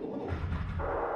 Cool.